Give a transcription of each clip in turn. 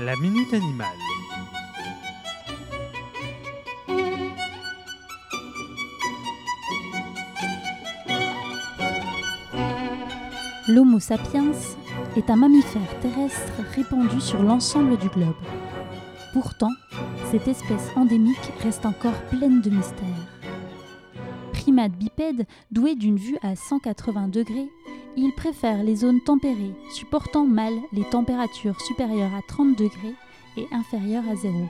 La Minute Animale. L'Homo sapiens est un mammifère terrestre répandu sur l'ensemble du globe. Pourtant, cette espèce endémique reste encore pleine de mystères. Primate bipède doué d'une vue à 180 degrés, il préfère les zones tempérées, supportant mal les températures supérieures à 30 degrés et inférieures à zéro.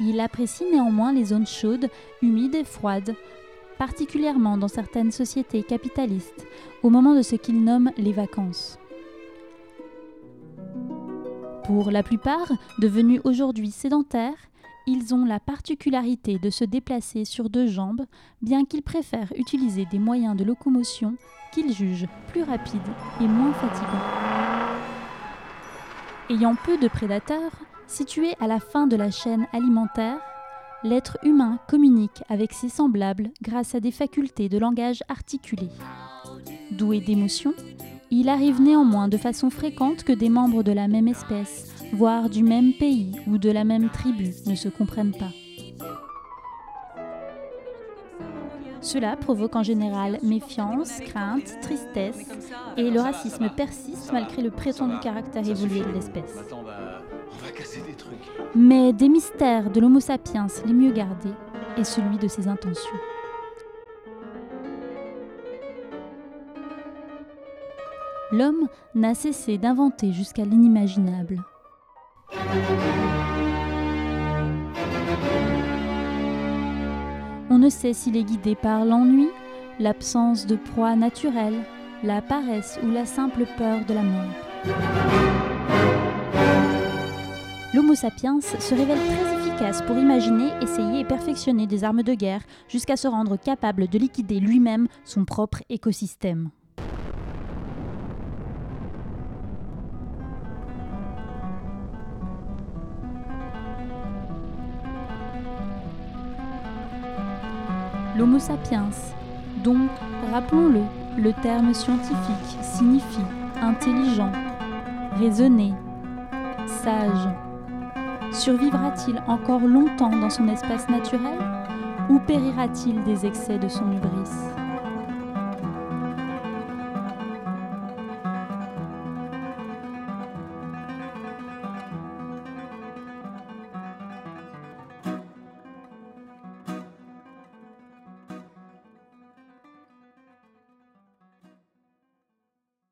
Il apprécie néanmoins les zones chaudes, humides et froides, particulièrement dans certaines sociétés capitalistes, au moment de ce qu'il nomme les vacances. Pour la plupart, devenus aujourd'hui sédentaires, ils ont la particularité de se déplacer sur deux jambes, bien qu'ils préfèrent utiliser des moyens de locomotion qu'ils jugent plus rapides et moins fatigants. Ayant peu de prédateurs, situés à la fin de la chaîne alimentaire, l'être humain communique avec ses semblables grâce à des facultés de langage articulé. Doué d'émotions, il arrive néanmoins de façon fréquente que des membres de la même espèce, voire du même pays ou de la même tribu, ne se comprennent pas. Cela provoque en général méfiance, crainte, tristesse, et le racisme persiste malgré le prétendu caractère évolué de l'espèce. Mais des mystères de l'Homo sapiens les mieux gardés est celui de ses intentions. L'homme n'a cessé d'inventer jusqu'à l'inimaginable. On ne sait s'il est guidé par l'ennui, l'absence de proie naturelle, la paresse ou la simple peur de la mort. L'Homo sapiens se révèle très efficace pour imaginer, essayer et perfectionner des armes de guerre jusqu'à se rendre capable de liquider lui-même son propre écosystème. L'Homo sapiens, dont, rappelons-le, le terme scientifique signifie intelligent, raisonné, sage, survivra-t-il encore longtemps dans son espace naturel ou périra-t-il des excès de son hubris?